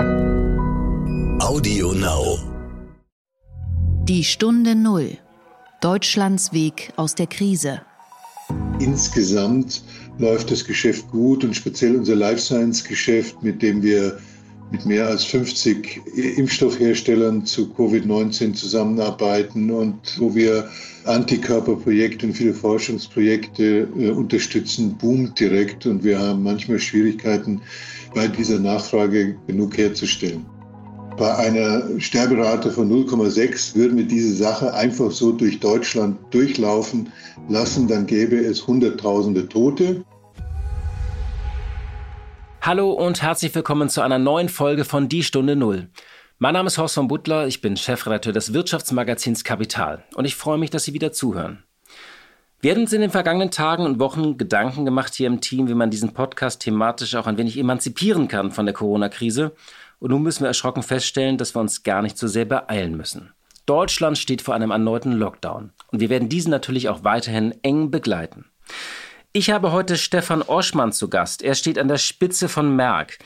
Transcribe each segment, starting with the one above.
Audio Now. Die Stunde Null. Deutschlands Weg aus der Krise. Insgesamt läuft das Geschäft gut und speziell unser Life Science Geschäft, mit dem wir mit mehr als 50 Impfstoffherstellern zu Covid-19 zusammenarbeiten und wo wir Antikörperprojekte und viele Forschungsprojekte äh, unterstützen, boomt direkt und wir haben manchmal Schwierigkeiten, bei dieser Nachfrage genug herzustellen. Bei einer Sterberate von 0,6 würden wir diese Sache einfach so durch Deutschland durchlaufen lassen, dann gäbe es Hunderttausende Tote. Hallo und herzlich willkommen zu einer neuen Folge von Die Stunde Null. Mein Name ist Horst von Butler, ich bin Chefredakteur des Wirtschaftsmagazins Kapital und ich freue mich, dass Sie wieder zuhören. Wir haben uns in den vergangenen Tagen und Wochen Gedanken gemacht hier im Team, wie man diesen Podcast thematisch auch ein wenig emanzipieren kann von der Corona-Krise. Und nun müssen wir erschrocken feststellen, dass wir uns gar nicht so sehr beeilen müssen. Deutschland steht vor einem erneuten Lockdown und wir werden diesen natürlich auch weiterhin eng begleiten. Ich habe heute Stefan Oschmann zu Gast. Er steht an der Spitze von Merck.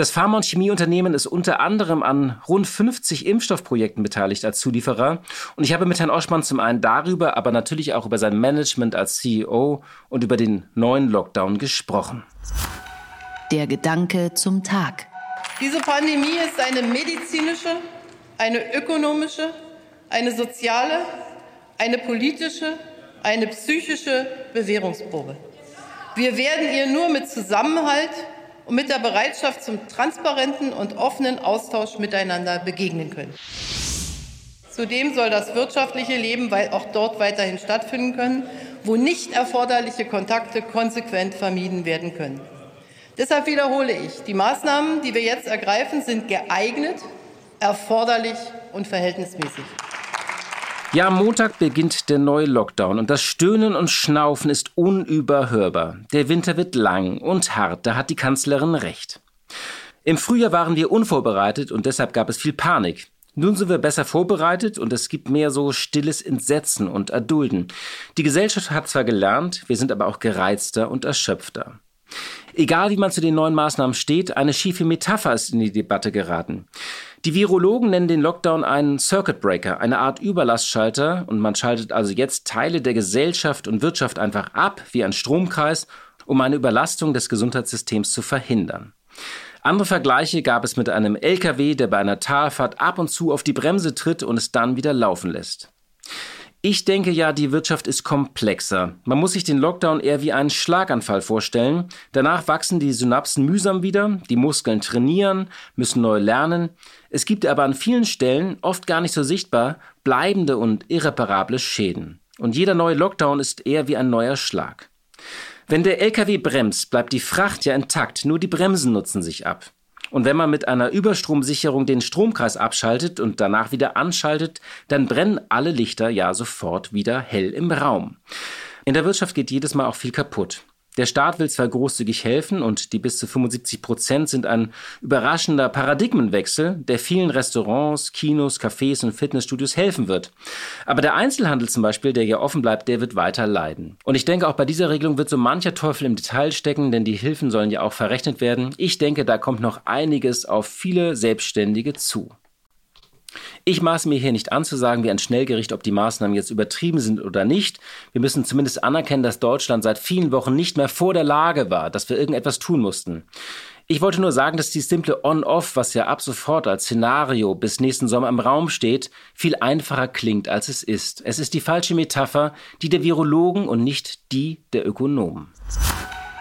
Das Pharma- und Chemieunternehmen ist unter anderem an rund 50 Impfstoffprojekten beteiligt als Zulieferer. Und ich habe mit Herrn Oschmann zum einen darüber, aber natürlich auch über sein Management als CEO und über den neuen Lockdown gesprochen. Der Gedanke zum Tag. Diese Pandemie ist eine medizinische, eine ökonomische, eine soziale, eine politische eine psychische Bewährungsprobe. Wir werden ihr nur mit Zusammenhalt und mit der Bereitschaft zum transparenten und offenen Austausch miteinander begegnen können. Zudem soll das wirtschaftliche Leben auch dort weiterhin stattfinden können, wo nicht erforderliche Kontakte konsequent vermieden werden können. Deshalb wiederhole ich, die Maßnahmen, die wir jetzt ergreifen, sind geeignet, erforderlich und verhältnismäßig. Ja, Montag beginnt der neue Lockdown und das Stöhnen und Schnaufen ist unüberhörbar. Der Winter wird lang und hart, da hat die Kanzlerin recht. Im Frühjahr waren wir unvorbereitet und deshalb gab es viel Panik. Nun sind wir besser vorbereitet und es gibt mehr so stilles Entsetzen und Erdulden. Die Gesellschaft hat zwar gelernt, wir sind aber auch gereizter und erschöpfter. Egal wie man zu den neuen Maßnahmen steht, eine schiefe Metapher ist in die Debatte geraten. Die Virologen nennen den Lockdown einen Circuit Breaker, eine Art Überlastschalter, und man schaltet also jetzt Teile der Gesellschaft und Wirtschaft einfach ab, wie ein Stromkreis, um eine Überlastung des Gesundheitssystems zu verhindern. Andere Vergleiche gab es mit einem LKW, der bei einer Talfahrt ab und zu auf die Bremse tritt und es dann wieder laufen lässt. Ich denke ja, die Wirtschaft ist komplexer. Man muss sich den Lockdown eher wie einen Schlaganfall vorstellen. Danach wachsen die Synapsen mühsam wieder, die Muskeln trainieren, müssen neu lernen. Es gibt aber an vielen Stellen, oft gar nicht so sichtbar, bleibende und irreparable Schäden. Und jeder neue Lockdown ist eher wie ein neuer Schlag. Wenn der LKW bremst, bleibt die Fracht ja intakt, nur die Bremsen nutzen sich ab. Und wenn man mit einer Überstromsicherung den Stromkreis abschaltet und danach wieder anschaltet, dann brennen alle Lichter ja sofort wieder hell im Raum. In der Wirtschaft geht jedes Mal auch viel kaputt. Der Staat will zwar großzügig helfen und die bis zu 75 Prozent sind ein überraschender Paradigmenwechsel, der vielen Restaurants, Kinos, Cafés und Fitnessstudios helfen wird. Aber der Einzelhandel zum Beispiel, der ja offen bleibt, der wird weiter leiden. Und ich denke, auch bei dieser Regelung wird so mancher Teufel im Detail stecken, denn die Hilfen sollen ja auch verrechnet werden. Ich denke, da kommt noch einiges auf viele Selbstständige zu. Ich maße mir hier nicht an zu sagen wie ein Schnellgericht, ob die Maßnahmen jetzt übertrieben sind oder nicht. Wir müssen zumindest anerkennen, dass Deutschland seit vielen Wochen nicht mehr vor der Lage war, dass wir irgendetwas tun mussten. Ich wollte nur sagen, dass die simple On-Off, was ja ab sofort als Szenario bis nächsten Sommer im Raum steht, viel einfacher klingt, als es ist. Es ist die falsche Metapher, die der Virologen und nicht die der Ökonomen.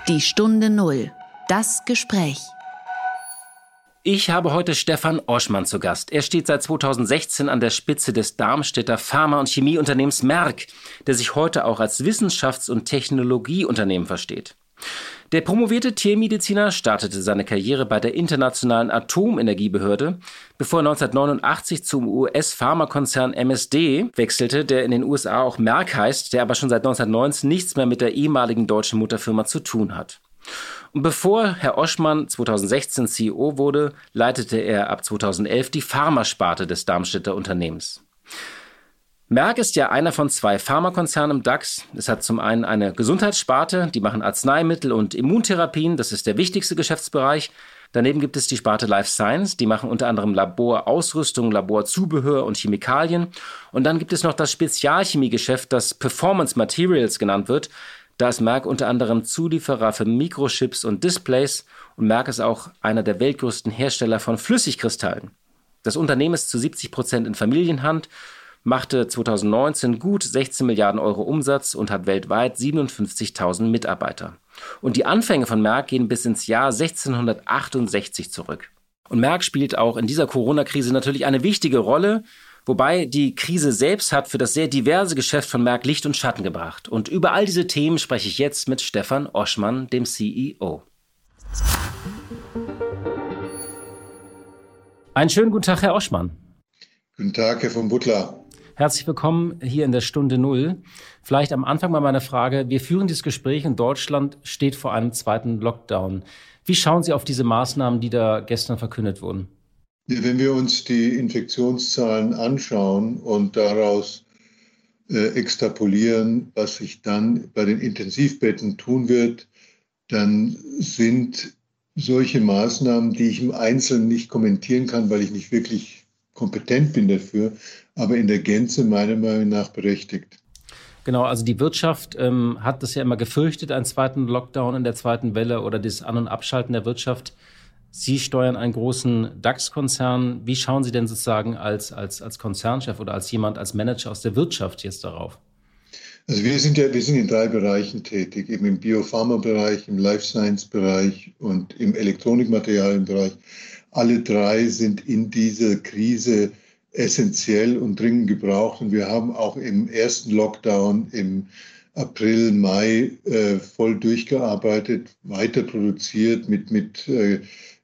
Die Stunde Null. Das Gespräch. Ich habe heute Stefan Oschmann zu Gast. Er steht seit 2016 an der Spitze des Darmstädter Pharma- und Chemieunternehmens Merck, der sich heute auch als Wissenschafts- und Technologieunternehmen versteht. Der promovierte Tiermediziner startete seine Karriere bei der Internationalen Atomenergiebehörde, bevor er 1989 zum US-Pharmakonzern MSD wechselte, der in den USA auch Merck heißt, der aber schon seit 1919 nichts mehr mit der ehemaligen deutschen Mutterfirma zu tun hat. Und bevor Herr Oschmann 2016 CEO wurde, leitete er ab 2011 die Pharmasparte des Darmstädter Unternehmens. Merck ist ja einer von zwei Pharmakonzernen im DAX. Es hat zum einen eine Gesundheitssparte, die machen Arzneimittel und Immuntherapien, das ist der wichtigste Geschäftsbereich. Daneben gibt es die Sparte Life Science, die machen unter anderem Laborausrüstung, Laborzubehör und Chemikalien. Und dann gibt es noch das Spezialchemiegeschäft, das Performance Materials genannt wird. Da ist Merck unter anderem Zulieferer für Mikrochips und Displays und Merck ist auch einer der weltgrößten Hersteller von Flüssigkristallen. Das Unternehmen ist zu 70 Prozent in Familienhand, machte 2019 gut 16 Milliarden Euro Umsatz und hat weltweit 57.000 Mitarbeiter. Und die Anfänge von Merck gehen bis ins Jahr 1668 zurück. Und Merck spielt auch in dieser Corona-Krise natürlich eine wichtige Rolle, wobei die Krise selbst hat für das sehr diverse Geschäft von Merck Licht und Schatten gebracht. Und über all diese Themen spreche ich jetzt mit Stefan Oschmann, dem CEO. Einen schönen guten Tag, Herr Oschmann. Guten Tag, Herr von Butler. Herzlich willkommen hier in der Stunde Null. Vielleicht am Anfang mal meine Frage. Wir führen dieses Gespräch in Deutschland steht vor einem zweiten Lockdown. Wie schauen Sie auf diese Maßnahmen, die da gestern verkündet wurden? Wenn wir uns die Infektionszahlen anschauen und daraus äh, extrapolieren, was sich dann bei den Intensivbetten tun wird, dann sind solche Maßnahmen, die ich im Einzelnen nicht kommentieren kann, weil ich nicht wirklich kompetent bin dafür, aber in der Gänze meiner Meinung nach berechtigt. Genau, also die Wirtschaft ähm, hat das ja immer gefürchtet, einen zweiten Lockdown in der zweiten Welle oder das An- und Abschalten der Wirtschaft. Sie steuern einen großen DAX-Konzern. Wie schauen Sie denn sozusagen als, als, als Konzernchef oder als jemand, als Manager aus der Wirtschaft jetzt darauf? Also wir sind ja, wir sind in drei Bereichen tätig, eben im Biopharma-Bereich, im Life Science-Bereich und im Elektronikmaterialien-Bereich. Alle drei sind in dieser Krise essentiell und dringend gebraucht. Und wir haben auch im ersten Lockdown im April, Mai äh, voll durchgearbeitet, weiter produziert mit, mit äh,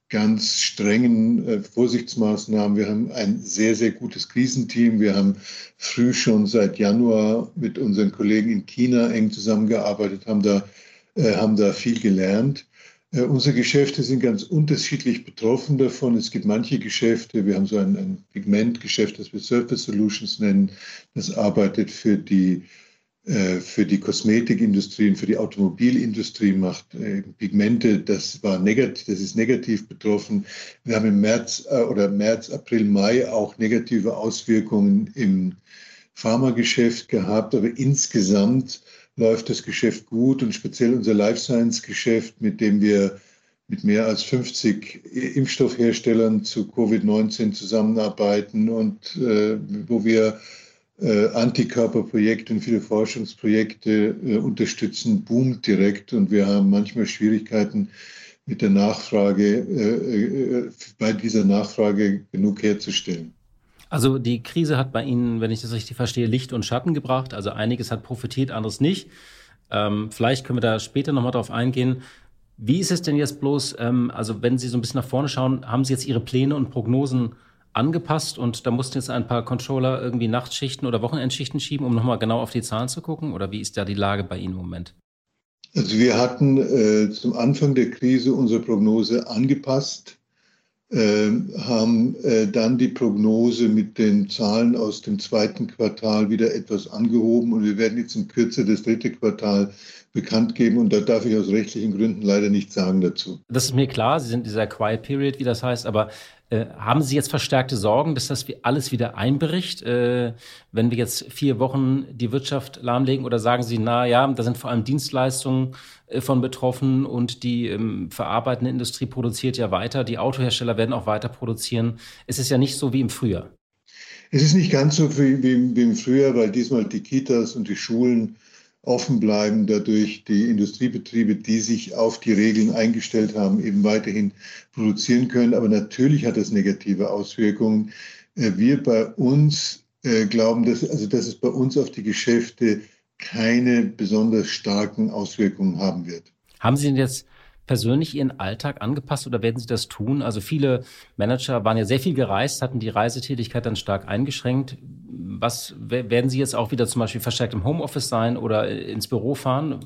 ganz strengen äh, Vorsichtsmaßnahmen. Wir haben ein sehr, sehr gutes Krisenteam. Wir haben früh schon seit Januar mit unseren Kollegen in China eng zusammengearbeitet, haben da, äh, haben da viel gelernt. Äh, unsere Geschäfte sind ganz unterschiedlich betroffen davon. Es gibt manche Geschäfte, wir haben so ein, ein Pigmentgeschäft, das wir Surface Solutions nennen, das arbeitet für die für die Kosmetikindustrie und für die Automobilindustrie macht äh, Pigmente, das war negativ, das ist negativ betroffen. Wir haben im März äh, oder März, April, Mai auch negative Auswirkungen im Pharmageschäft gehabt, aber insgesamt läuft das Geschäft gut und speziell unser Life Science Geschäft, mit dem wir mit mehr als 50 Impfstoffherstellern zu Covid-19 zusammenarbeiten und äh, wo wir äh, Antikörperprojekte und viele Forschungsprojekte äh, unterstützen, boomt direkt und wir haben manchmal Schwierigkeiten mit der Nachfrage, äh, äh, bei dieser Nachfrage genug herzustellen. Also die Krise hat bei Ihnen, wenn ich das richtig verstehe, Licht und Schatten gebracht. Also einiges hat profitiert, anderes nicht. Ähm, vielleicht können wir da später nochmal drauf eingehen. Wie ist es denn jetzt bloß, ähm, also wenn Sie so ein bisschen nach vorne schauen, haben Sie jetzt Ihre Pläne und Prognosen angepasst und da mussten jetzt ein paar Controller irgendwie Nachtschichten oder Wochenendschichten schieben, um nochmal genau auf die Zahlen zu gucken? Oder wie ist da die Lage bei Ihnen im Moment? Also wir hatten äh, zum Anfang der Krise unsere Prognose angepasst, äh, haben äh, dann die Prognose mit den Zahlen aus dem zweiten Quartal wieder etwas angehoben und wir werden jetzt in Kürze das dritte Quartal bekannt geben und da darf ich aus rechtlichen Gründen leider nichts sagen dazu. Das ist mir klar, Sie sind in dieser Quiet Period, wie das heißt, aber äh, haben Sie jetzt verstärkte Sorgen, dass das alles wieder einbricht, äh, wenn wir jetzt vier Wochen die Wirtschaft lahmlegen? Oder sagen Sie, na ja, da sind vor allem Dienstleistungen äh, von betroffen und die ähm, verarbeitende Industrie produziert ja weiter, die Autohersteller werden auch weiter produzieren. Es ist ja nicht so wie im Frühjahr. Es ist nicht ganz so wie, wie, wie im Frühjahr, weil diesmal die Kitas und die Schulen offen bleiben, dadurch die Industriebetriebe, die sich auf die Regeln eingestellt haben, eben weiterhin produzieren können. Aber natürlich hat das negative Auswirkungen. Äh, wir bei uns äh, glauben, dass, also dass es bei uns auf die Geschäfte keine besonders starken Auswirkungen haben wird. Haben Sie denn jetzt persönlich Ihren Alltag angepasst oder werden Sie das tun? Also viele Manager waren ja sehr viel gereist, hatten die Reisetätigkeit dann stark eingeschränkt. Was werden Sie jetzt auch wieder zum Beispiel verstärkt im Homeoffice sein oder ins Büro fahren?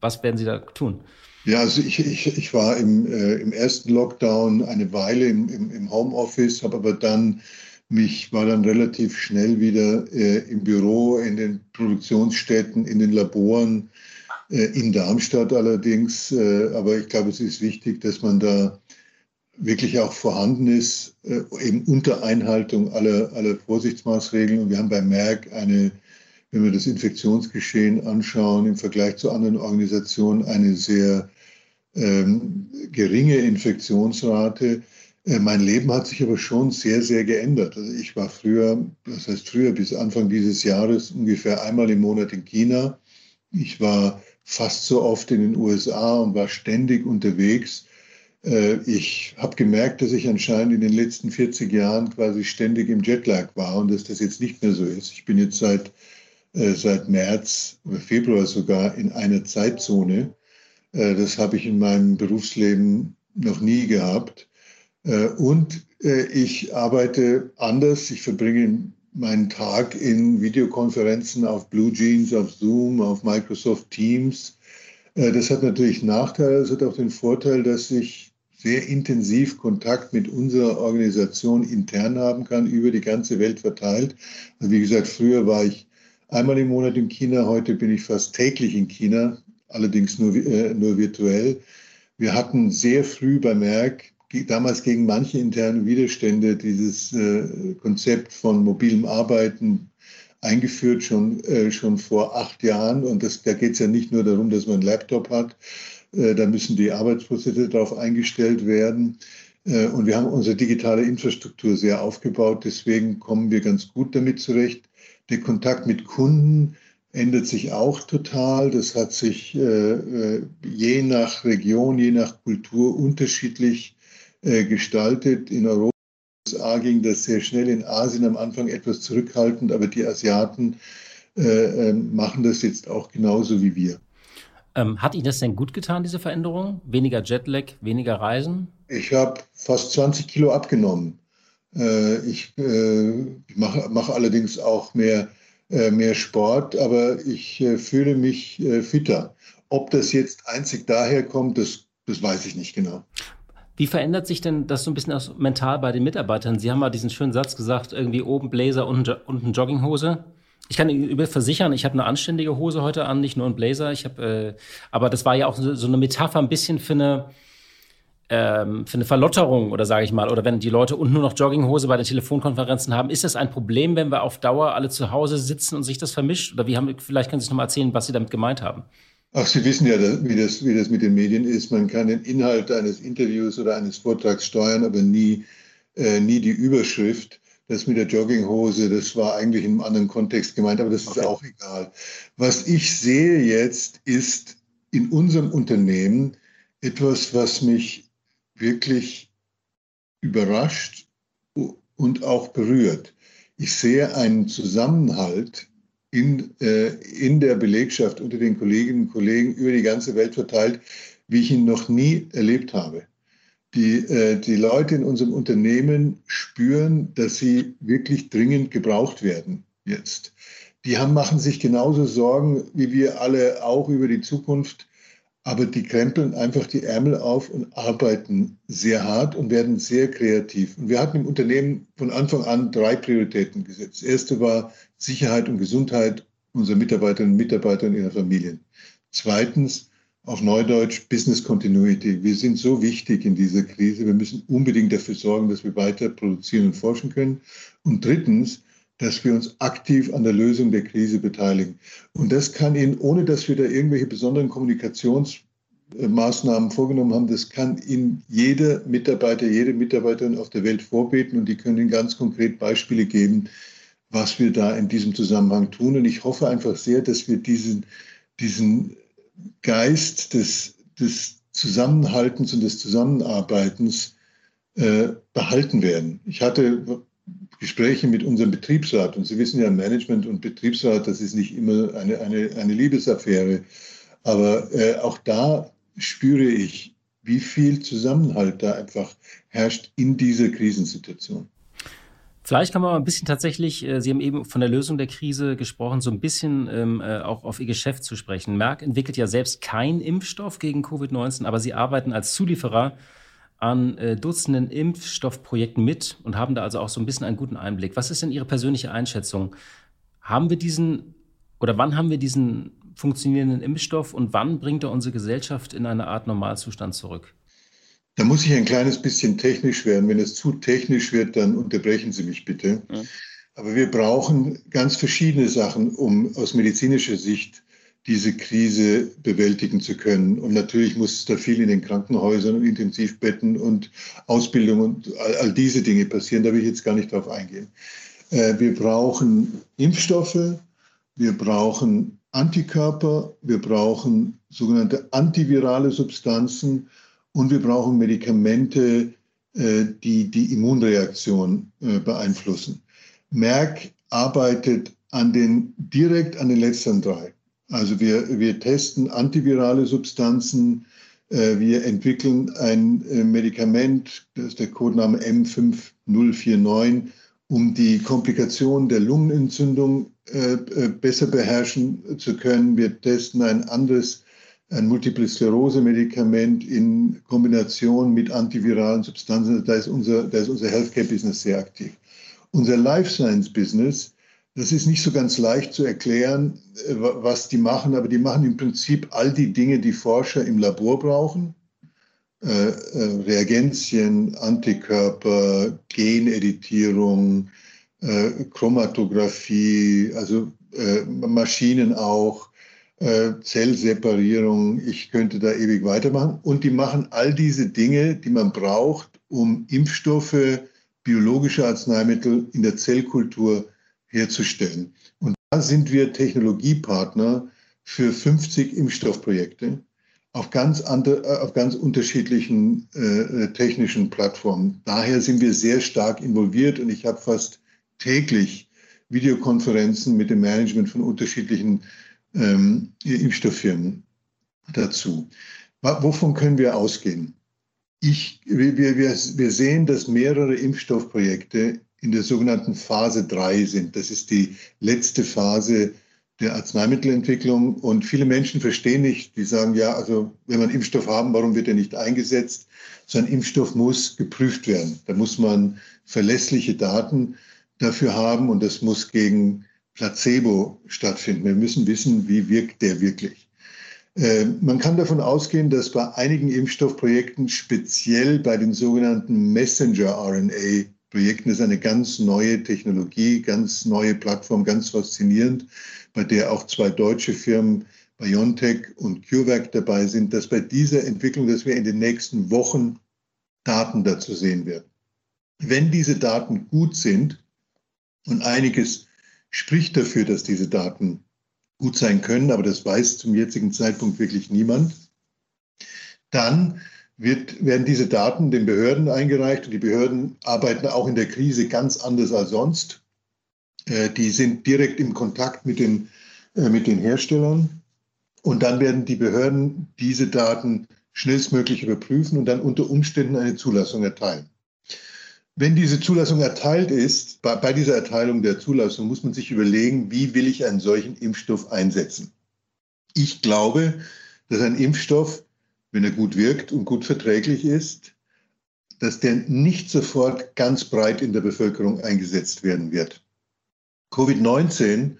Was werden Sie da tun? Ja, also ich, ich, ich war im, äh, im ersten Lockdown eine Weile im, im, im Homeoffice, habe aber dann mich war dann relativ schnell wieder äh, im Büro, in den Produktionsstätten, in den Laboren, äh, in Darmstadt allerdings. Äh, aber ich glaube, es ist wichtig, dass man da wirklich auch vorhanden ist, äh, eben unter Einhaltung aller, aller Vorsichtsmaßregeln. Und wir haben bei Merck eine, wenn wir das Infektionsgeschehen anschauen, im Vergleich zu anderen Organisationen eine sehr ähm, geringe Infektionsrate. Äh, mein Leben hat sich aber schon sehr, sehr geändert. Also ich war früher, das heißt früher bis Anfang dieses Jahres ungefähr einmal im Monat in China. Ich war fast so oft in den USA und war ständig unterwegs. Äh, ich habe gemerkt, dass ich anscheinend in den letzten 40 Jahren quasi ständig im Jetlag war und dass das jetzt nicht mehr so ist. Ich bin jetzt seit, äh, seit März oder Februar sogar in einer Zeitzone. Äh, das habe ich in meinem Berufsleben noch nie gehabt. Und ich arbeite anders. Ich verbringe meinen Tag in Videokonferenzen auf Blue Jeans, auf Zoom, auf Microsoft Teams. Das hat natürlich Nachteile. Es hat auch den Vorteil, dass ich sehr intensiv Kontakt mit unserer Organisation intern haben kann, über die ganze Welt verteilt. Also wie gesagt, früher war ich einmal im Monat in China, heute bin ich fast täglich in China, allerdings nur, äh, nur virtuell. Wir hatten sehr früh bei Merck, damals gegen manche interne Widerstände, dieses äh, Konzept von mobilem Arbeiten eingeführt, schon, äh, schon vor acht Jahren. Und das, da geht es ja nicht nur darum, dass man einen Laptop hat, äh, da müssen die Arbeitsprozesse darauf eingestellt werden. Äh, und wir haben unsere digitale Infrastruktur sehr aufgebaut. Deswegen kommen wir ganz gut damit zurecht. Der Kontakt mit Kunden ändert sich auch total. Das hat sich äh, je nach Region, je nach Kultur unterschiedlich gestaltet. In Europa USA ging das sehr schnell, in Asien am Anfang etwas zurückhaltend, aber die Asiaten machen das jetzt auch genauso wie wir. Ähm, hat Ihnen das denn gut getan, diese Veränderung? Weniger Jetlag, weniger Reisen? Ich habe fast 20 Kilo abgenommen. Äh, ich äh, mache mach allerdings auch mehr, äh, mehr Sport, aber ich äh, fühle mich äh, fitter. Ob das jetzt einzig daher kommt, das, das weiß ich nicht genau. Wie verändert sich denn das so ein bisschen mental bei den Mitarbeitern? Sie haben mal diesen schönen Satz gesagt, irgendwie oben Blazer, unten, unten Jogginghose. Ich kann Ihnen versichern, ich habe eine anständige Hose heute an, nicht nur einen Blazer. Ich habe, äh, aber das war ja auch so, eine Metapher ein bisschen für eine ähm, für eine Verlotterung oder sage ich mal, oder wenn die Leute unten nur noch Jogginghose bei den Telefonkonferenzen haben, ist das ein Problem, wenn wir auf Dauer alle zu Hause sitzen und sich das vermischt? Oder wie haben, vielleicht können Sie noch mal erzählen, was Sie damit gemeint haben. Ach, Sie wissen ja, wie das, wie das mit den Medien ist. Man kann den Inhalt eines Interviews oder eines Vortrags steuern, aber nie, äh, nie die Überschrift. Das mit der Jogginghose, das war eigentlich in einem anderen Kontext gemeint, aber das ist okay. auch egal. Was ich sehe jetzt, ist in unserem Unternehmen etwas, was mich wirklich überrascht und auch berührt. Ich sehe einen Zusammenhalt in, äh, in der Belegschaft unter den Kolleginnen und Kollegen über die ganze Welt verteilt, wie ich ihn noch nie erlebt habe die, äh, die Leute in unserem Unternehmen spüren, dass sie wirklich dringend gebraucht werden jetzt. Die haben, machen sich genauso Sorgen wie wir alle auch über die Zukunft, aber die krempeln einfach die Ärmel auf und arbeiten sehr hart und werden sehr kreativ. Und wir hatten im Unternehmen von Anfang an drei Prioritäten gesetzt. Das erste war Sicherheit und Gesundheit unserer Mitarbeiterinnen und Mitarbeiter und ihrer Familien. Zweitens auf Neudeutsch Business Continuity. Wir sind so wichtig in dieser Krise. Wir müssen unbedingt dafür sorgen, dass wir weiter produzieren und forschen können. Und drittens, dass wir uns aktiv an der Lösung der Krise beteiligen. Und das kann Ihnen, ohne dass wir da irgendwelche besonderen Kommunikationsmaßnahmen vorgenommen haben, das kann Ihnen jeder Mitarbeiter, jede Mitarbeiterin auf der Welt vorbeten und die können Ihnen ganz konkret Beispiele geben, was wir da in diesem Zusammenhang tun. Und ich hoffe einfach sehr, dass wir diesen, diesen Geist des, des Zusammenhaltens und des Zusammenarbeitens äh, behalten werden. Ich hatte Gespräche mit unserem Betriebsrat und Sie wissen ja, Management und Betriebsrat, das ist nicht immer eine, eine, eine Liebesaffäre. Aber äh, auch da spüre ich, wie viel Zusammenhalt da einfach herrscht in dieser Krisensituation. Vielleicht kann man ein bisschen tatsächlich, äh, Sie haben eben von der Lösung der Krise gesprochen, so ein bisschen ähm, äh, auch auf Ihr Geschäft zu sprechen. Merck entwickelt ja selbst keinen Impfstoff gegen Covid-19, aber Sie arbeiten als Zulieferer an äh, Dutzenden Impfstoffprojekten mit und haben da also auch so ein bisschen einen guten Einblick. Was ist denn Ihre persönliche Einschätzung? Haben wir diesen oder wann haben wir diesen funktionierenden Impfstoff und wann bringt er unsere Gesellschaft in eine Art Normalzustand zurück? Da muss ich ein kleines bisschen technisch werden. Wenn es zu technisch wird, dann unterbrechen Sie mich bitte. Ja. Aber wir brauchen ganz verschiedene Sachen, um aus medizinischer Sicht diese Krise bewältigen zu können. Und natürlich muss da viel in den Krankenhäusern und Intensivbetten und Ausbildung und all, all diese Dinge passieren. Da will ich jetzt gar nicht drauf eingehen. Äh, wir brauchen Impfstoffe, wir brauchen Antikörper, wir brauchen sogenannte antivirale Substanzen und wir brauchen Medikamente, äh, die die Immunreaktion äh, beeinflussen. Merck arbeitet an den, direkt an den letzten drei. Also wir, wir testen antivirale Substanzen, äh, wir entwickeln ein Medikament, das ist der Codename M5049, um die Komplikationen der Lungenentzündung besser beherrschen zu können. Wir testen ein anderes ein Multiple Sklerose-Medikament in Kombination mit antiviralen Substanzen. Da ist unser, da ist unser Healthcare-Business sehr aktiv. Unser Life Science-Business, das ist nicht so ganz leicht zu erklären, äh, was die machen, aber die machen im Prinzip all die Dinge, die Forscher im Labor brauchen. Äh, äh, Reagenzien, Antikörper, Geneditierung, Chromatographie, also Maschinen auch, Zellseparierung, ich könnte da ewig weitermachen. Und die machen all diese Dinge, die man braucht, um Impfstoffe, biologische Arzneimittel in der Zellkultur herzustellen. Und da sind wir Technologiepartner für 50 Impfstoffprojekte auf ganz, andere, äh, auf ganz unterschiedlichen äh, technischen Plattformen. Daher sind wir sehr stark involviert und ich habe fast täglich Videokonferenzen mit dem Management von unterschiedlichen ähm, Impfstofffirmen dazu. Wovon können wir ausgehen? Ich, wir, wir, wir sehen, dass mehrere Impfstoffprojekte in der sogenannten Phase 3 sind. Das ist die letzte Phase der Arzneimittelentwicklung. Und viele Menschen verstehen nicht, die sagen, ja, also wenn wir einen Impfstoff haben, warum wird er nicht eingesetzt? So ein Impfstoff muss geprüft werden. Da muss man verlässliche Daten dafür haben und das muss gegen Placebo stattfinden. Wir müssen wissen, wie wirkt der wirklich. Äh, man kann davon ausgehen, dass bei einigen Impfstoffprojekten, speziell bei den sogenannten Messenger-RNA-Projekten, das ist eine ganz neue Technologie, ganz neue Plattform, ganz faszinierend, bei der auch zwei deutsche Firmen, BioNTech und CureVac dabei sind, dass bei dieser Entwicklung, dass wir in den nächsten Wochen Daten dazu sehen werden. Wenn diese Daten gut sind und einiges spricht dafür, dass diese Daten gut sein können, aber das weiß zum jetzigen Zeitpunkt wirklich niemand. Dann wird, werden diese Daten den Behörden eingereicht die Behörden arbeiten auch in der Krise ganz anders als sonst. Äh, die sind direkt im Kontakt mit den, äh, mit den Herstellern und dann werden die Behörden diese Daten schnellstmöglich überprüfen und dann unter Umständen eine Zulassung erteilen. Wenn diese Zulassung erteilt ist, bei, bei, dieser Erteilung der Zulassung muss man sich überlegen, wie will ich einen solchen Impfstoff einsetzen. Ich glaube, dass ein Impfstoff, wenn er gut wirkt und gut verträglich ist, dass der nicht sofort ganz breit in der Bevölkerung eingesetzt werden wird. Covid-19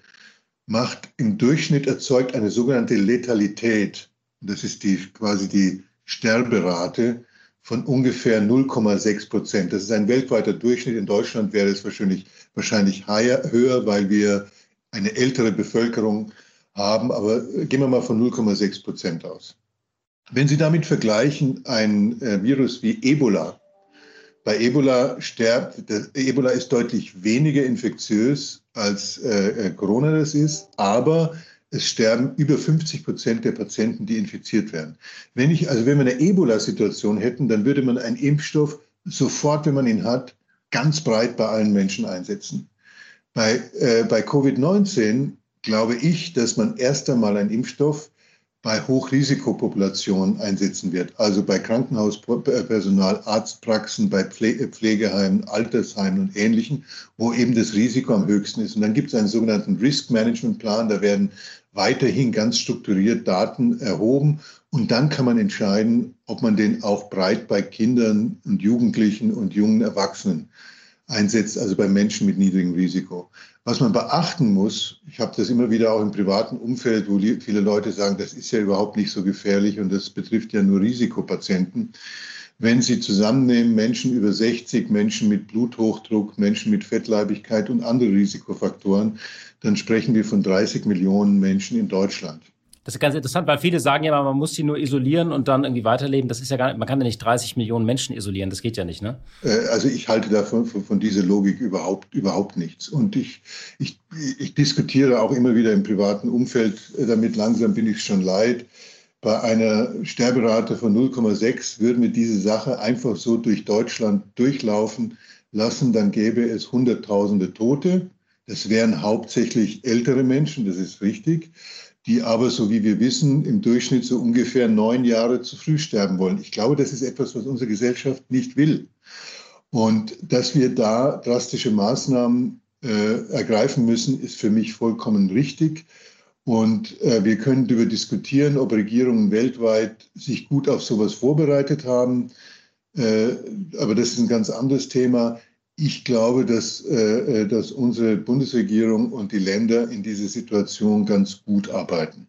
macht im Durchschnitt erzeugt eine sogenannte Letalität. Das ist die, quasi die Sterberate von ungefähr 0,6 Prozent. Das ist ein weltweiter Durchschnitt. In Deutschland wäre es wahrscheinlich, wahrscheinlich höher, weil wir eine ältere Bevölkerung haben. Aber gehen wir mal von 0,6 Prozent aus. Wenn Sie damit vergleichen, ein äh, Virus wie Ebola, bei Ebola sterbt, Ebola ist deutlich weniger infektiös als äh, äh, Corona das ist, aber es sterben über 50 Prozent der Patienten, die infiziert werden. Wenn ich, also wenn wir eine Ebola-Situation hätten, dann würde man einen Impfstoff sofort, wenn man ihn hat, ganz breit bei allen Menschen einsetzen. Bei, äh, bei Covid-19 glaube ich, dass man erst einmal einen Impfstoff bei Hochrisikopopulationen einsetzen wird, also bei Krankenhauspersonal, Arztpraxen, bei Pflegeheimen, Altersheimen und Ähnlichen, wo eben das Risiko am höchsten ist. Und dann gibt es einen sogenannten Risk Management Plan, da werden weiterhin ganz strukturiert Daten erhoben und dann kann man entscheiden, ob man den auch breit bei Kindern und Jugendlichen und jungen Erwachsenen einsetzt, also bei Menschen mit niedrigem Risiko. Was man beachten muss, ich habe das immer wieder auch im privaten Umfeld, wo viele Leute sagen, das ist ja überhaupt nicht so gefährlich und das betrifft ja nur Risikopatienten. Wenn Sie zusammennehmen Menschen über 60, Menschen mit Bluthochdruck, Menschen mit Fettleibigkeit und andere Risikofaktoren, dann sprechen wir von 30 Millionen Menschen in Deutschland. Das ist ganz interessant, weil viele sagen ja, man muss sie nur isolieren und dann irgendwie weiterleben. Das ist ja gar nicht, man kann ja nicht 30 Millionen Menschen isolieren. Das geht ja nicht, ne? Äh, also ich halte davon von, von dieser Logik überhaupt, überhaupt nichts. Und ich, ich, ich diskutiere auch immer wieder im privaten Umfeld damit. Langsam bin ich schon leid. Bei einer Sterberate von 0,6 würden wir diese Sache einfach so durch Deutschland durchlaufen lassen, dann gäbe es Hunderttausende Tote. Das wären hauptsächlich ältere Menschen, das ist richtig die aber, so wie wir wissen, im Durchschnitt so ungefähr neun Jahre zu früh sterben wollen. Ich glaube, das ist etwas, was unsere Gesellschaft nicht will. Und dass wir da drastische Maßnahmen äh, ergreifen müssen, ist für mich vollkommen richtig. Und äh, wir können darüber diskutieren, ob Regierungen weltweit sich gut auf sowas vorbereitet haben. Äh, aber das ist ein ganz anderes Thema. Ich glaube, dass, äh, äh, dass unsere Bundesregierung und die Länder in dieser Situation ganz gut arbeiten.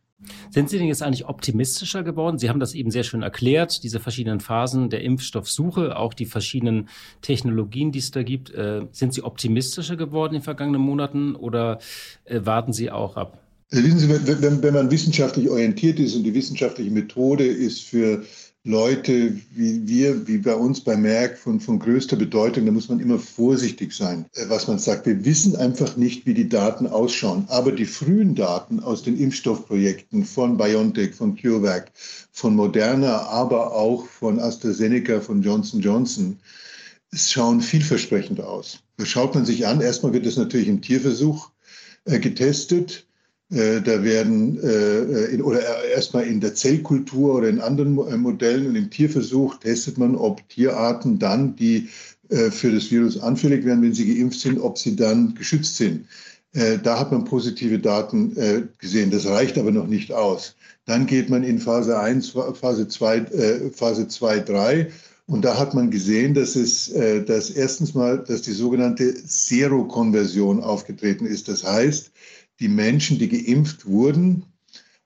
Sind Sie denn jetzt eigentlich optimistischer geworden? Sie haben das eben sehr schön erklärt, diese verschiedenen Phasen der Impfstoffsuche, auch die verschiedenen Technologien, die es da gibt. Äh, sind Sie optimistischer geworden in den vergangenen Monaten oder äh, warten Sie auch ab? Also wissen Sie, wenn, wenn man wissenschaftlich orientiert ist und die wissenschaftliche Methode ist für Leute wie wir, wie bei uns bei Merck von, von größter Bedeutung, da muss man immer vorsichtig sein, äh, was man sagt. Wir wissen einfach nicht, wie die Daten ausschauen. Aber die frühen Daten aus den Impfstoffprojekten von BioNTech, von CureVac, von Moderna, aber auch von AstraZeneca, von Johnson Johnson, schauen vielversprechend aus. Schaut man sich an. Erstmal wird das natürlich im Tierversuch äh, getestet. Äh, da werden äh, in, oder erstmal in der Zellkultur oder in anderen äh, Modellen und im Tierversuch testet man, ob Tierarten dann, die für das Virus anfällig werden, wenn sie geimpft sind, ob sie dann geschützt sind. Da hat man positive Daten gesehen. Das reicht aber noch nicht aus. Dann geht man in Phase 1, Phase 2, Phase 2, 3 und da hat man gesehen, dass es, dass erstens mal, dass die sogenannte Serokonversion aufgetreten ist. Das heißt, die Menschen, die geimpft wurden,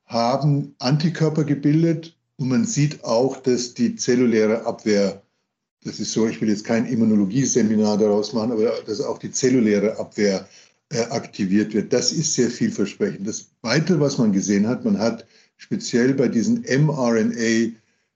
haben Antikörper gebildet und man sieht auch, dass die zelluläre Abwehr, das ist so, ich will jetzt kein Immunologieseminar daraus machen, aber dass auch die zelluläre Abwehr äh, aktiviert wird. Das ist sehr vielversprechend. Das Weitere, was man gesehen hat, man hat speziell bei diesen mRNA,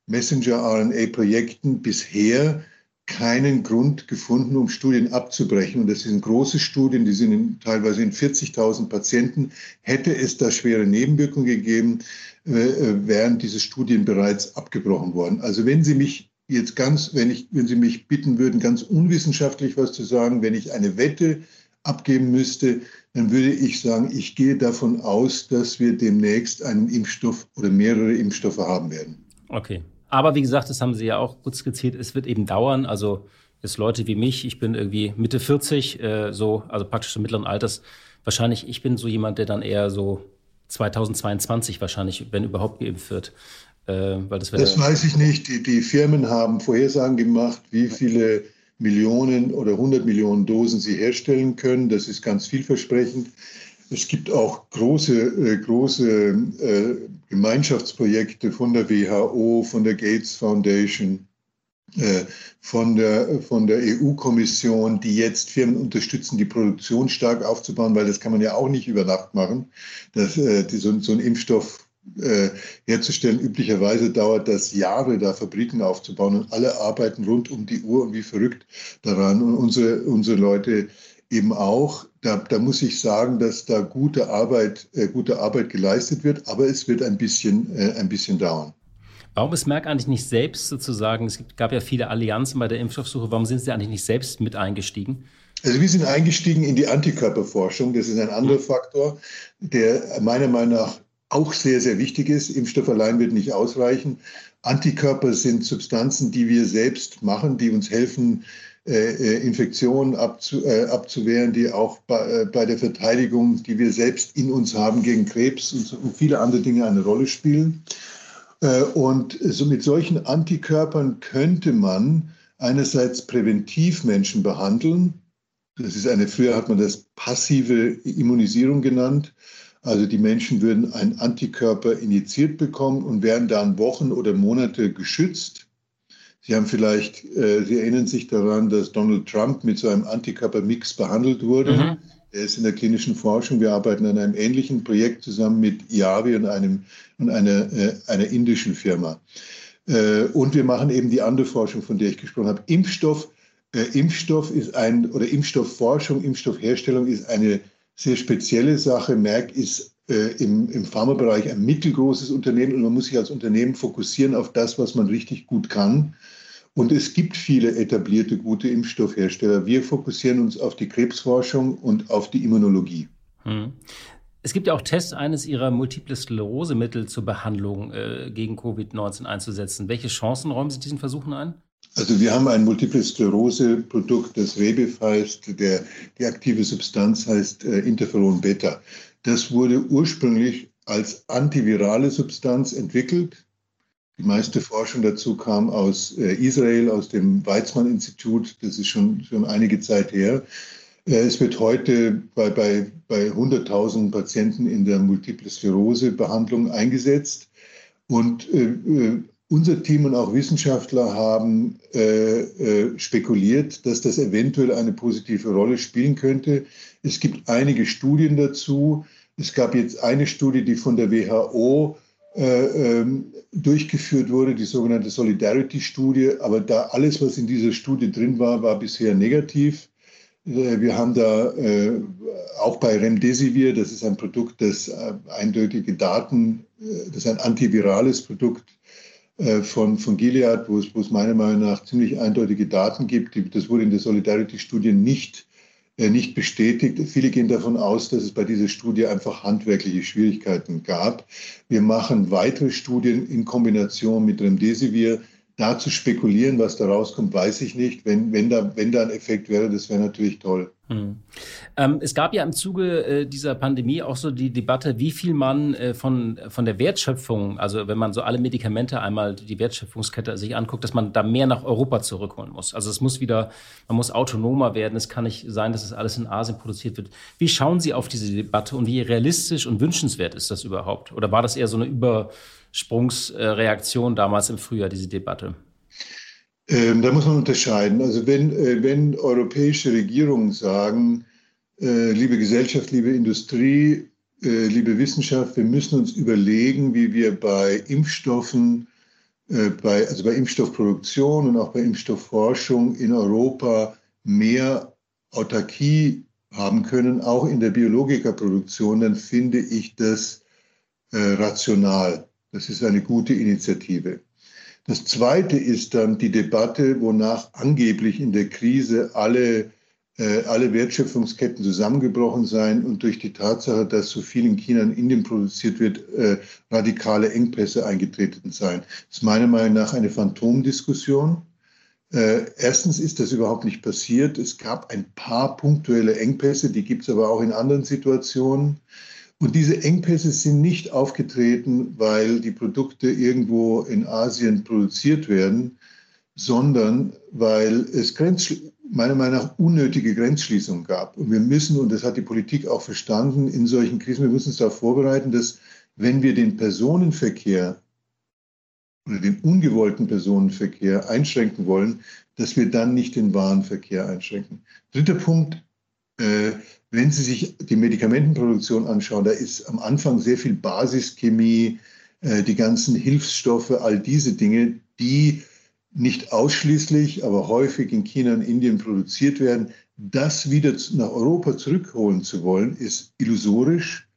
Messenger-RNA-Projekten bisher keinen Grund gefunden, um Studien abzubrechen. Und das sind große Studien, die sind in, teilweise in 40.000 Patienten. Hätte es da schwere Nebenwirkungen gegeben, äh, äh, wären diese Studien bereits abgebrochen worden. Also wenn Sie mich jetzt ganz, wenn ich, wenn Sie mich bitten würden, ganz unwissenschaftlich was zu sagen, wenn ich eine Wette abgeben müsste, dann würde ich sagen, ich gehe davon aus, dass wir demnächst einen Impfstoff oder mehrere Impfstoffe haben werden. Okay. Aber wie gesagt, das haben Sie ja auch gut skizziert, es wird eben dauern. Also jetzt Leute wie mich, ich bin irgendwie Mitte 40, äh, so, also praktisch im mittleren Alters. Wahrscheinlich, ich bin so jemand, der dann eher so 2022 wahrscheinlich, wenn überhaupt geimpft wird. Äh, weil das, das weiß ich nicht. Die, die Firmen haben Vorhersagen gemacht, wie viele Millionen oder 100 Millionen Dosen sie herstellen können. Das ist ganz vielversprechend. Es gibt auch große, äh, große äh, Gemeinschaftsprojekte von der WHO, von der Gates Foundation, äh, von der, von der EU-Kommission, die jetzt Firmen unterstützen, die Produktion stark aufzubauen, weil das kann man ja auch nicht über Nacht machen. Das, die, so, so ein Impfstoff herzustellen. Üblicherweise dauert das Jahre, da Fabriken aufzubauen und alle arbeiten rund um die Uhr und wie verrückt daran. Und unsere, unsere Leute eben auch. Da, da muss ich sagen, dass da gute Arbeit, äh, gute Arbeit geleistet wird, aber es wird ein bisschen, äh, ein bisschen dauern. Warum ist Merck eigentlich nicht selbst sozusagen, es gab ja viele Allianzen bei der Impfstoffsuche, warum sind Sie eigentlich nicht selbst mit eingestiegen? Also wir sind eingestiegen in die Antikörperforschung. Das ist ein anderer mhm. Faktor, der meiner Meinung nach auch sehr, sehr wichtig ist. Impfstoff allein wird nicht ausreichen. Antikörper sind Substanzen, die wir selbst machen, die uns helfen, Infektionen abzu, äh, abzuwehren, die auch bei, bei, der Verteidigung, die wir selbst in uns haben gegen Krebs und, so, und viele andere Dinge eine Rolle spielen. und so mit solchen Antikörpern könnte man einerseits präventiv Menschen behandeln. Das ist eine, früher hat man das passive Immunisierung genannt. Also die Menschen würden einen Antikörper injiziert bekommen und wären dann Wochen oder Monate geschützt Sie haben vielleicht, äh, Sie erinnern sich daran, dass Donald Trump mit so einem Antikörpermix behandelt wurde. Mhm. Er ist in der klinischen Forschung. Wir arbeiten an einem ähnlichen Projekt zusammen mit IAVI und, einem, und einer, äh, einer indischen Firma. Äh, und wir machen eben die andere Forschung, von der ich gesprochen habe. Impfstoff, äh, Impfstoff ist ein, oder Impfstoffforschung, Impfstoffherstellung ist eine sehr spezielle Sache. Merck ist im, im Pharmabereich ein mittelgroßes Unternehmen und man muss sich als Unternehmen fokussieren auf das, was man richtig gut kann. Und es gibt viele etablierte gute Impfstoffhersteller. Wir fokussieren uns auf die Krebsforschung und auf die Immunologie. Hm. Es gibt ja auch Tests, eines Ihrer Multiple Sklerose-Mittel zur Behandlung äh, gegen Covid-19 einzusetzen. Welche Chancen räumen Sie diesen Versuchen ein? Also wir haben ein Multiple Sklerose-Produkt, das Rebif heißt, der, die aktive Substanz heißt äh, Interferon Beta. Das wurde ursprünglich als antivirale Substanz entwickelt. Die meiste Forschung dazu kam aus äh, Israel, aus dem Weizmann-Institut. Das ist schon, schon einige Zeit her. Äh, es wird heute bei, bei, bei 100.000 Patienten in der Multiple Sklerose-Behandlung eingesetzt. Und äh, unser Team und auch Wissenschaftler haben äh, äh, spekuliert, dass das eventuell eine positive Rolle spielen könnte. Es gibt einige Studien dazu. Es gab jetzt eine Studie, die von der WHO äh, ähm, durchgeführt wurde, die sogenannte Solidarity-Studie. Aber da alles, was in dieser Studie drin war, war bisher negativ. Äh, wir haben da äh, auch bei Remdesivir, das ist ein Produkt, das äh, eindeutige Daten, das ist ein antivirales Produkt von, von Gilead, wo es, wo es meiner Meinung nach ziemlich eindeutige Daten gibt. Das wurde in der Solidarity-Studie nicht, nicht bestätigt. Viele gehen davon aus, dass es bei dieser Studie einfach handwerkliche Schwierigkeiten gab. Wir machen weitere Studien in Kombination mit Remdesivir da zu spekulieren, was da rauskommt, weiß ich nicht. Wenn, wenn, da, wenn da ein Effekt wäre, das wäre natürlich toll. Hm. Ähm, es gab ja im Zuge äh, dieser Pandemie auch so die Debatte, wie viel man äh, von, von der Wertschöpfung, also wenn man so alle Medikamente einmal die Wertschöpfungskette sich anguckt, dass man da mehr nach Europa zurückholen muss. Also es muss wieder, man muss autonomer werden. Es kann nicht sein, dass es alles in Asien produziert wird. Wie schauen Sie auf diese Debatte und wie realistisch und wünschenswert ist das überhaupt? Oder war das eher so eine über Sprungsreaktion damals im Frühjahr, diese Debatte? Ähm, da muss man unterscheiden. Also wenn, äh, wenn europäische Regierungen sagen, äh, liebe Gesellschaft, liebe Industrie, äh, liebe Wissenschaft, wir müssen uns überlegen, wie wir bei Impfstoffen, äh, bei, also bei Impfstoffproduktion und auch bei Impfstoffforschung in Europa mehr Autarkie haben können, auch in der Biologikerproduktion, dann finde ich das äh, rational. Das ist eine gute Initiative. Das Zweite ist dann die Debatte, wonach angeblich in der Krise alle, äh, alle Wertschöpfungsketten zusammengebrochen seien und durch die Tatsache, dass so viel in China und Indien produziert wird, äh, radikale Engpässe eingetreten seien. Das ist meiner Meinung nach eine Phantomdiskussion. Äh, erstens ist das überhaupt nicht passiert. Es gab ein paar punktuelle Engpässe, die gibt es aber auch in anderen Situationen. Und diese Engpässe sind nicht aufgetreten, weil die Produkte irgendwo in Asien produziert werden, sondern weil es Grenz, meiner Meinung nach unnötige Grenzschließungen gab. Und wir müssen, und das hat die Politik auch verstanden, in solchen Krisen, wir müssen uns darauf vorbereiten, dass wenn wir den Personenverkehr oder den ungewollten Personenverkehr einschränken wollen, dass wir dann nicht den Warenverkehr einschränken. Dritter Punkt, wenn Sie sich die Medikamentenproduktion anschauen, da ist am Anfang sehr viel Basischemie, äh, die ganzen Hilfsstoffe, all diese Dinge, die nicht ausschließlich, aber häufig in China und Indien produziert werden. Das wieder nach Europa zurückholen zu wollen, ist illusorisch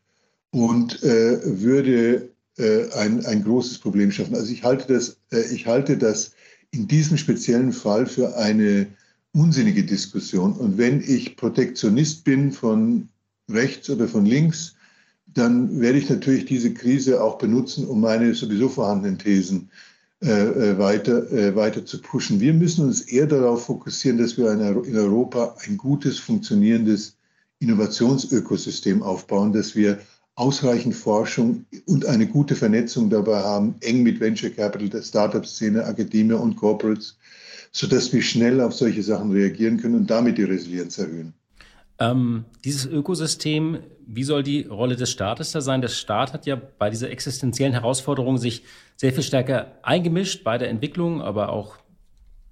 und äh, würde äh, ein, ein großes Problem schaffen. Also ich halte das, äh, ich halte das in diesem speziellen Fall für eine unsinnige Diskussion. Und wenn ich Protektionist bin von rechts oder von links, dann werde ich natürlich diese Krise auch benutzen, um meine sowieso vorhandenen Thesen äh, äh weiter, äh, weiter zu pushen. Wir müssen uns eher darauf fokussieren, dass wir in Europa ein gutes, funktionierendes Innovationsökosystem aufbauen, dass wir ausreichend Forschung und eine gute Vernetzung dabei haben, eng mit Venture Capital, der Startup-Szene, Akademie und Corporates sodass wir schnell auf solche Sachen reagieren können und damit die Resilienz erhöhen. Ähm, dieses Ökosystem, wie soll die Rolle des Staates da sein? Der Staat hat ja bei dieser existenziellen Herausforderung sich sehr viel stärker eingemischt bei der Entwicklung, aber auch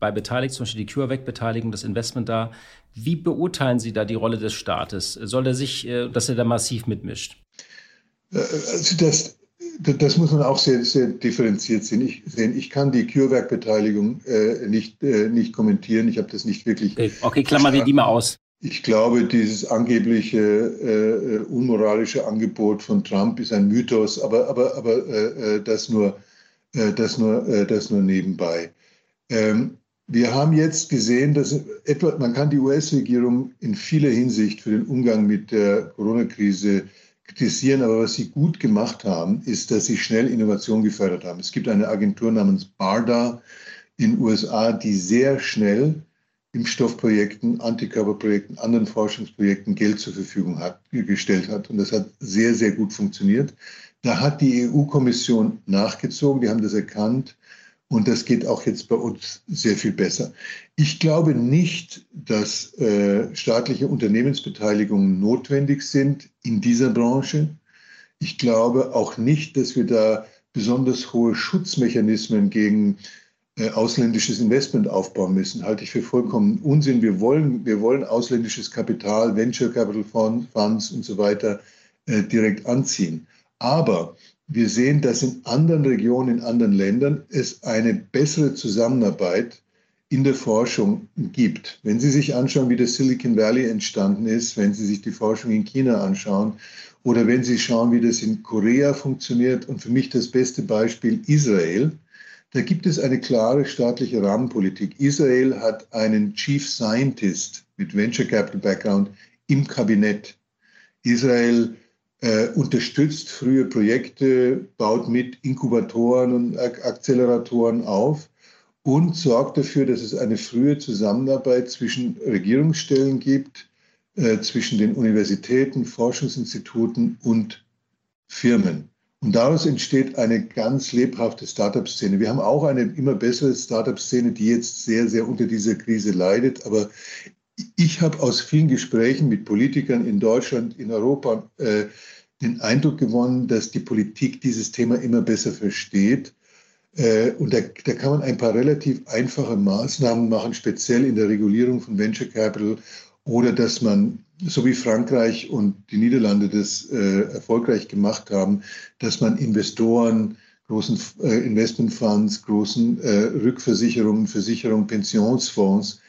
bei beteiligt, zum Beispiel die CureVac-Beteiligung, das Investment da. Wie beurteilen Sie da die Rolle des Staates? Soll er sich, äh, dass er da massiv mitmischt? Äh, also das, das muss man auch sehr, sehr differenziert sehen. Ich, sehen. ich kann die CureVac-Beteiligung äh, nicht, äh, nicht kommentieren. Ich habe das nicht wirklich. Okay, okay klammern wir die mal aus. Ich glaube, dieses angebliche äh, unmoralische Angebot von Trump ist ein Mythos, aber, aber, aber äh, äh das, nur, äh, das, nur, das nur nebenbei. Ähm, wir haben jetzt gesehen, dass etwa, man kann die US-Regierung in vieler Hinsicht für den Umgang mit der Corona-Krise kritisieren, aber was sie gut gemacht haben, ist, dass sie schnell Innovation gefördert haben. Es gibt eine Agentur namens BARDA in den USA, die sehr schnell Impfstoffprojekten, Antikörperprojekten, anderen Forschungsprojekten Geld zur Verfügung hat, gestellt hat. Und das hat sehr, sehr gut funktioniert. Da hat die EU-Kommission nachgezogen, die haben das erkannt. Und das geht auch jetzt bei uns sehr viel besser. Ich glaube nicht, dass äh, staatliche Unternehmensbeteiligungen notwendig sind in dieser Branche. Ich glaube auch nicht, dass wir da besonders hohe Schutzmechanismen gegen äh, ausländisches Investment aufbauen müssen, halte ich für vollkommen Unsinn. Wir wollen, wir wollen ausländisches Kapital, Venture Capital Funds und so weiter äh, direkt anziehen. Aber wir sehen, dass in anderen Regionen, in anderen Ländern es eine bessere Zusammenarbeit in der Forschung gibt. Wenn Sie sich anschauen, wie das Silicon Valley entstanden ist, wenn Sie sich die Forschung in China anschauen oder wenn Sie schauen, wie das in Korea funktioniert und für mich das beste Beispiel Israel, da gibt es eine klare staatliche Rahmenpolitik. Israel hat einen Chief Scientist mit Venture Capital Background im Kabinett. Israel äh, unterstützt frühe Projekte, baut mit Inkubatoren und Akzeleratoren auf und sorgt dafür, dass es eine frühe Zusammenarbeit zwischen Regierungsstellen gibt, äh, zwischen den Universitäten, Forschungsinstituten und Firmen. Und daraus entsteht eine ganz lebhafte Startup-Szene. Wir haben auch eine immer bessere Startup-Szene, die jetzt sehr, sehr unter dieser Krise leidet. Aber ich habe aus vielen Gesprächen mit Politikern in Deutschland, in Europa äh, den Eindruck gewonnen, dass die Politik dieses Thema immer besser versteht. Äh, und da, da kann man ein paar relativ einfache Maßnahmen machen, speziell in der Regulierung von Venture Capital oder dass man so wie Frankreich und die Niederlande das äh, erfolgreich gemacht haben, dass man Investoren, großen äh, Investmentfonds, großen äh, Rückversicherungen, Versicherungen, Pensionsfonds,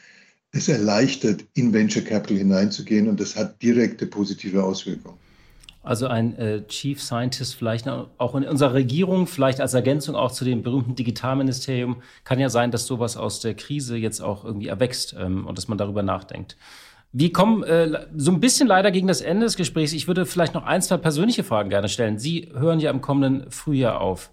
es erleichtert, in Venture Capital hineinzugehen und das hat direkte positive Auswirkungen. Also ein äh, Chief Scientist vielleicht auch in unserer Regierung, vielleicht als Ergänzung auch zu dem berühmten Digitalministerium, kann ja sein, dass sowas aus der Krise jetzt auch irgendwie erwächst ähm, und dass man darüber nachdenkt. Wir kommen äh, so ein bisschen leider gegen das Ende des Gesprächs. Ich würde vielleicht noch ein, zwei persönliche Fragen gerne stellen. Sie hören ja im kommenden Frühjahr auf.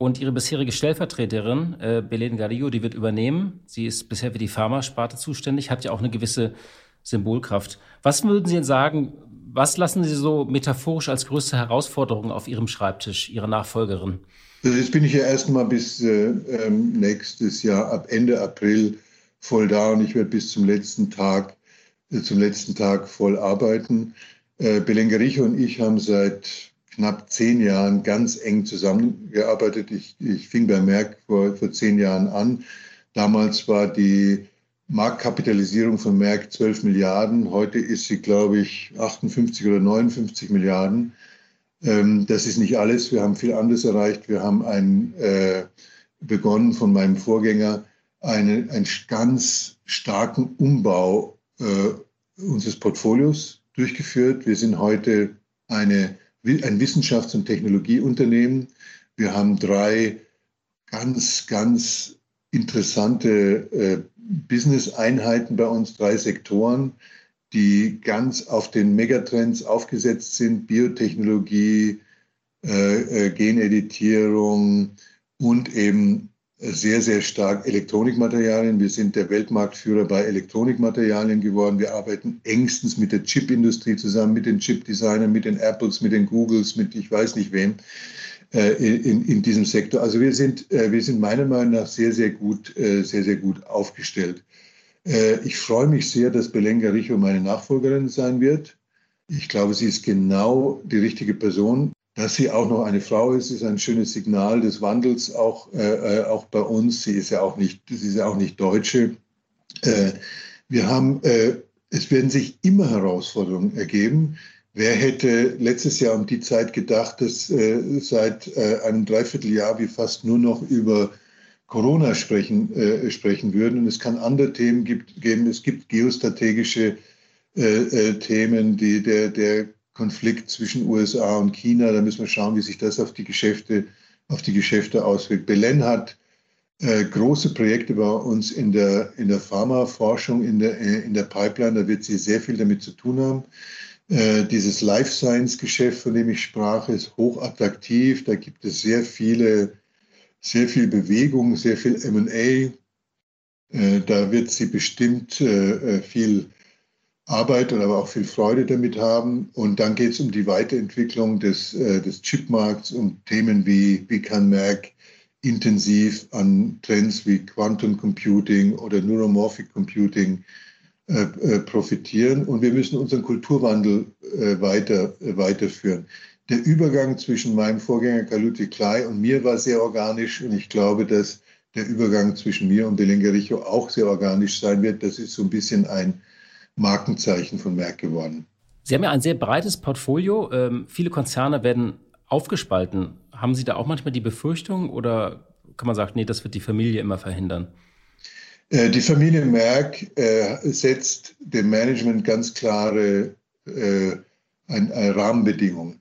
Und Ihre bisherige Stellvertreterin, äh, Belen Garillo, die wird übernehmen. Sie ist bisher für die Pharmasparte zuständig, hat ja auch eine gewisse Symbolkraft. Was würden Sie denn sagen, was lassen Sie so metaphorisch als größte Herausforderung auf Ihrem Schreibtisch, Ihre Nachfolgerin? Also jetzt bin ich ja erstmal bis äh, ähm, nächstes Jahr, ab Ende April voll da und ich werde bis zum letzten Tag zum letzten Tag voll arbeiten. Äh, Belengericho und ich haben seit knapp zehn Jahren ganz eng zusammengearbeitet. Ich, ich fing bei Merck vor, vor zehn Jahren an. Damals war die Marktkapitalisierung von Merck 12 Milliarden. Heute ist sie, glaube ich, 58 oder 59 Milliarden. Ähm, das ist nicht alles. Wir haben viel anderes erreicht. Wir haben ein, äh, begonnen von meinem Vorgänger eine, einen ganz starken Umbau äh, unseres Portfolios durchgeführt. Wir sind heute eine, ein Wissenschafts- und Technologieunternehmen. Wir haben drei ganz, ganz interessante äh, Business-Einheiten bei uns, drei Sektoren, die ganz auf den Megatrends aufgesetzt sind. Biotechnologie, äh, äh, Geneditierung und eben sehr, sehr stark Elektronikmaterialien. Wir sind der Weltmarktführer bei Elektronikmaterialien geworden. Wir arbeiten engstens mit der Chipindustrie zusammen, mit den Chipdesignern, mit den Apples, mit den Googles, mit ich weiß nicht wem äh, in, in diesem Sektor. Also wir sind, äh, wir sind meiner Meinung nach sehr, sehr gut, äh, sehr, sehr gut aufgestellt. Ich freue mich sehr, dass Belenga Richo meine Nachfolgerin sein wird. Ich glaube, sie ist genau die richtige Person Dass sie auch noch eine Frau ist, ist ein schönes Signal des Wandels auch, äh, äh auch bei uns. Sie ist ja auch nicht, sie ist ja auch nicht Deutsche. Äh, wir haben, äh, es werden sich immer Herausforderungen ergeben. Wer hätte letztes Jahr um die Zeit gedacht, dass äh, seit äh, einem Dreivierteljahr wir fast nur noch über Corona sprechen, äh, sprechen würden. Und es kann andere Themen gibt, geben. Es gibt geostrategische äh, äh, Themen, die, der, der Konflikt zwischen USA und China. Da müssen wir schauen, wie sich das auf die Geschäfte, auf die Geschäfte auswirkt. Belen hat äh, große Projekte bei uns in der, in der Pharmaforschung, in der, äh, in der Pipeline. Da wird sie sehr viel damit zu tun haben. Äh, dieses Life Science Geschäft, von dem ich sprach, ist hochattraktiv. Da gibt es sehr viele sehr viel Bewegung, sehr viel MA. Äh, da wird sie bestimmt äh, äh, viel Arbeit und aber auch viel Freude damit haben. Und dann geht es um die Weiterentwicklung des, des Chipmarkts, um Themen wie, wie kann Merck intensiv an Trends wie Quantum Computing oder Neuromorphic Computing profitieren. Und wir müssen unseren Kulturwandel weiter, weiterführen der Übergang zwischen meinem Vorgänger Karl-Ludwig Klei und mir war sehr organisch und ich glaube, dass der Übergang zwischen mir und Belengericho auch sehr organisch sein wird. Das ist so ein bisschen ein Markenzeichen von Merck geworden. Sie haben ja ein sehr breites Portfolio. Ähm, viele Konzerne werden aufgespalten. Haben Sie da auch manchmal die Befürchtung oder kann man sagen, nee, das wird die Familie immer verhindern? Äh, die Familie Merck äh, setzt dem Management ganz klare äh, ein, eine Rahmenbedingungen.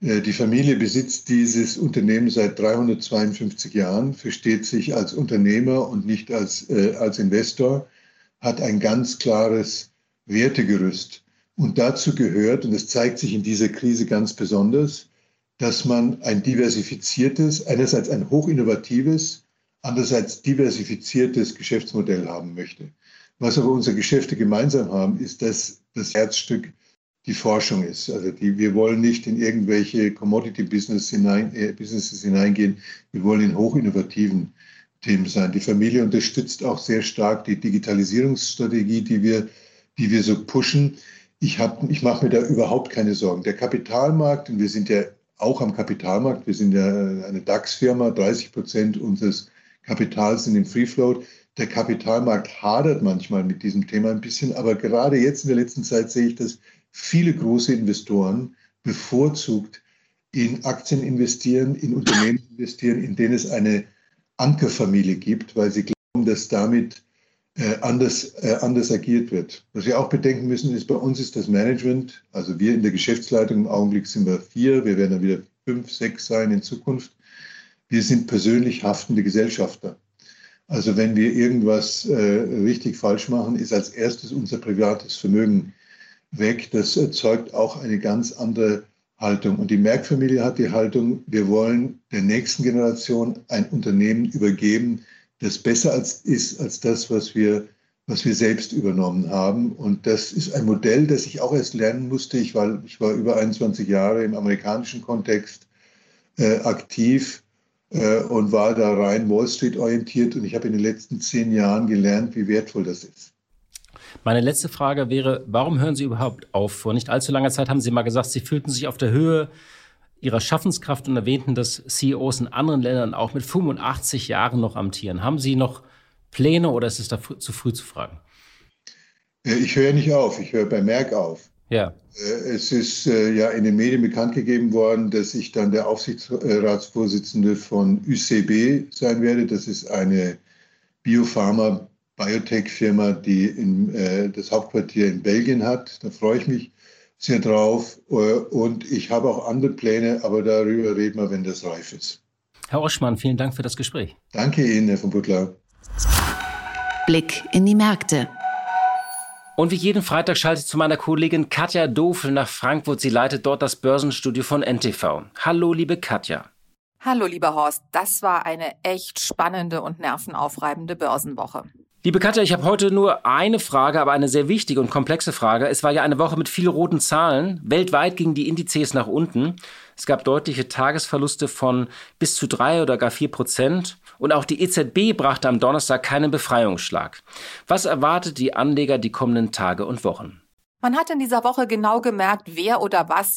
Äh, die Familie besitzt dieses Unternehmen seit 352 Jahren, versteht sich als Unternehmer und nicht als, äh, als Investor, hat ein ganz klares Wertegerüst. Und dazu gehört, und das zeigt sich in dieser Krise ganz besonders, dass man ein diversifiziertes, einerseits ein hochinnovatives, andererseits diversifiziertes Geschäftsmodell haben möchte. Was aber unsere Geschäfte gemeinsam haben, ist, dass das Herzstück die Forschung ist. Also die, wir wollen nicht in irgendwelche Commodity-Business hinein, äh, hineingehen. Wir wollen in hochinnovativen Themen sein. Die Familie unterstützt auch sehr stark die Digitalisierungsstrategie, die wir, die wir so pushen. Ich, ich mache mir da überhaupt keine Sorgen. Der Kapitalmarkt, und wir sind ja auch am Kapitalmarkt, wir sind ja eine DAX-Firma, 30 Prozent unseres Kapitals sind im Free Float. Der Kapitalmarkt hadert manchmal mit diesem Thema ein bisschen, aber gerade jetzt in der letzten Zeit sehe ich das viele große Investoren bevorzugt in Aktien investieren, in Unternehmen investieren, in denen es eine Ankerfamilie gibt, weil sie glauben, dass damit äh, anders, äh, anders agiert wird. Was wir auch bedenken müssen, ist, bei uns ist das Management, also wir in der Geschäftsleitung, im Augenblick sind wir vier, wir werden dann wieder fünf, sechs sein in Zukunft. Wir sind persönlich haftende Gesellschafter. Also wenn wir irgendwas äh, richtig falsch machen, ist als erstes unser privates Vermögen weg. Das erzeugt auch eine ganz andere Haltung. Und die Merck-Familie hat die Haltung, wir wollen der nächsten Generation ein Unternehmen übergeben, das besser als, ist als das, was wir, was wir selbst übernommen haben. Und das ist ein Modell, das ich auch erst lernen musste. Ich war, ich war über 21 Jahre im amerikanischen Kontext äh, aktiv äh, und war da rein Wall Street orientiert. Und ich habe in den letzten zehn Jahren gelernt, wie wertvoll das ist. Meine letzte Frage wäre, warum hören Sie überhaupt auf? Vor nicht allzu langer Zeit haben Sie mal gesagt, Sie fühlten sich auf der Höhe Ihrer Schaffenskraft und erwähnten, dass CEOs in anderen Ländern auch mit 85 Jahren noch amtieren. Haben Sie noch Pläne oder ist es da zu früh zu fragen? Äh, ich höre nicht auf, ich höre bei Merck auf. Ja. Äh, es ist äh, ja in den Medien bekannt gegeben worden, dass ich dann der Aufsichtsratsvorsitzende von UCB sein werde. Das ist eine Biopharma Biotech-Firma, die in, das Hauptquartier in Belgien hat. Da freue ich mich sehr drauf. Äh, und ich habe auch andere Pläne, aber darüber reden wir, wenn das reif ist. Herr Oschmann, vielen Dank für das Gespräch. Danke Ihnen, Herr von Butler. Blick in die Märkte. Und wie jeden Freitag schalte ich zu meiner Kollegin Katja Dofel nach Frankfurt. Sie leitet dort das Börsenstudio von NTV. Hallo, liebe Katja. Hallo, lieber Horst. Das war eine echt spannende und nervenaufreibende Börsenwoche. Liebe Katja, ich habe heute nur eine Frage, aber eine sehr wichtige und komplexe Frage. Es war ja eine Woche mit vielen roten Zahlen. Weltweit gingen die Indizes nach unten. Es gab deutliche Tagesverluste von bis zu drei oder gar vier Prozent. Und auch die EZB brachte am Donnerstag keinen Befreiungsschlag. Was erwartet die Anleger die kommenden Tage und Wochen? Man hat in dieser Woche genau gemerkt, wer oder was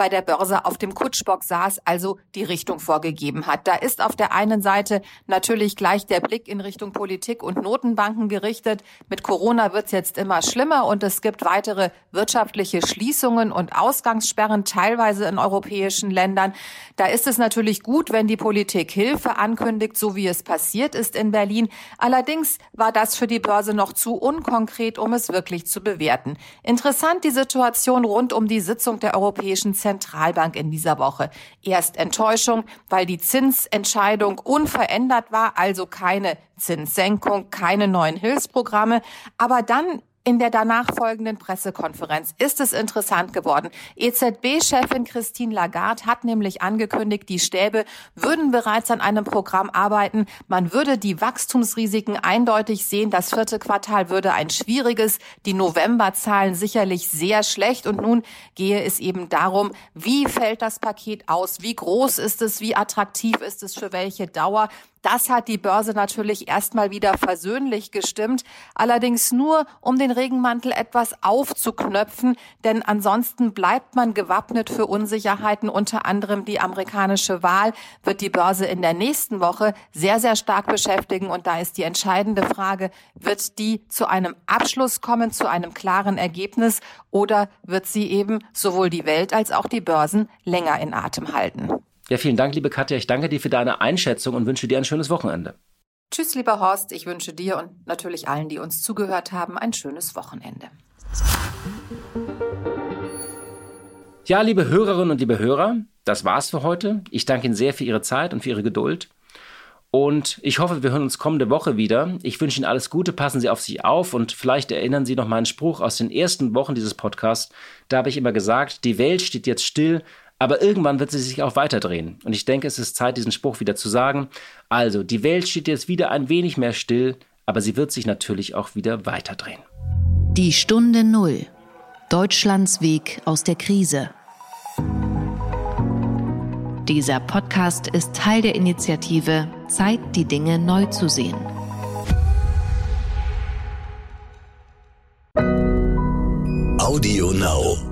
bei der Börse auf dem Kutschbock saß, also die Richtung vorgegeben hat. Da ist auf der einen Seite natürlich gleich der Blick in Richtung Politik und Notenbanken gerichtet. Mit Corona wird es jetzt immer schlimmer und es gibt weitere wirtschaftliche Schließungen und Ausgangssperren, teilweise in europäischen Ländern. Da ist es natürlich gut, wenn die Politik Hilfe ankündigt, so wie es passiert ist in Berlin. Allerdings war das für die Börse noch zu unkonkret, um es wirklich zu bewerten. Interessant die Situation rund um die Sitzung der Europäischen Zentralbank in dieser Woche. Erst Enttäuschung, weil die Zinsentscheidung unverändert war, also keine Zinssenkung, keine neuen Hilfsprogramme. Aber dann in der danach folgenden Pressekonferenz ist es interessant geworden. EZB-Chefin Christine Lagarde hat nämlich angekündigt, die Stäbe würden bereits an einem Programm arbeiten. Man würde die Wachstumsrisiken eindeutig sehen. Das vierte Quartal würde ein schwieriges, die Novemberzahlen sicherlich sehr schlecht. Und nun gehe es eben darum, wie fällt das Paket aus? Wie groß ist es? Wie attraktiv ist es? Für welche Dauer? Das hat die Börse natürlich erstmal wieder versöhnlich gestimmt, allerdings nur, um den Regenmantel etwas aufzuknöpfen, denn ansonsten bleibt man gewappnet für Unsicherheiten, unter anderem die amerikanische Wahl wird die Börse in der nächsten Woche sehr, sehr stark beschäftigen. Und da ist die entscheidende Frage, wird die zu einem Abschluss kommen, zu einem klaren Ergebnis oder wird sie eben sowohl die Welt als auch die Börsen länger in Atem halten? Ja, vielen Dank, liebe Katja. Ich danke dir für deine Einschätzung und wünsche dir ein schönes Wochenende. Tschüss, lieber Horst. Ich wünsche dir und natürlich allen, die uns zugehört haben, ein schönes Wochenende. Ja, liebe Hörerinnen und liebe Hörer, das war's für heute. Ich danke Ihnen sehr für Ihre Zeit und für Ihre Geduld. Und ich hoffe, wir hören uns kommende Woche wieder. Ich wünsche Ihnen alles Gute, passen Sie auf sich auf und vielleicht erinnern Sie noch meinen Spruch aus den ersten Wochen dieses Podcasts. Da habe ich immer gesagt, die Welt steht jetzt still, aber irgendwann wird sie sich auch weiterdrehen. Und ich denke, es ist Zeit, diesen Spruch wieder zu sagen. Also, die Welt steht jetzt wieder ein wenig mehr still, aber sie wird sich natürlich auch wieder weiterdrehen. Die Stunde Null. Deutschlands Weg aus der Krise. Dieser Podcast ist Teil der Initiative Zeit, die Dinge neu zu sehen. Audio Now.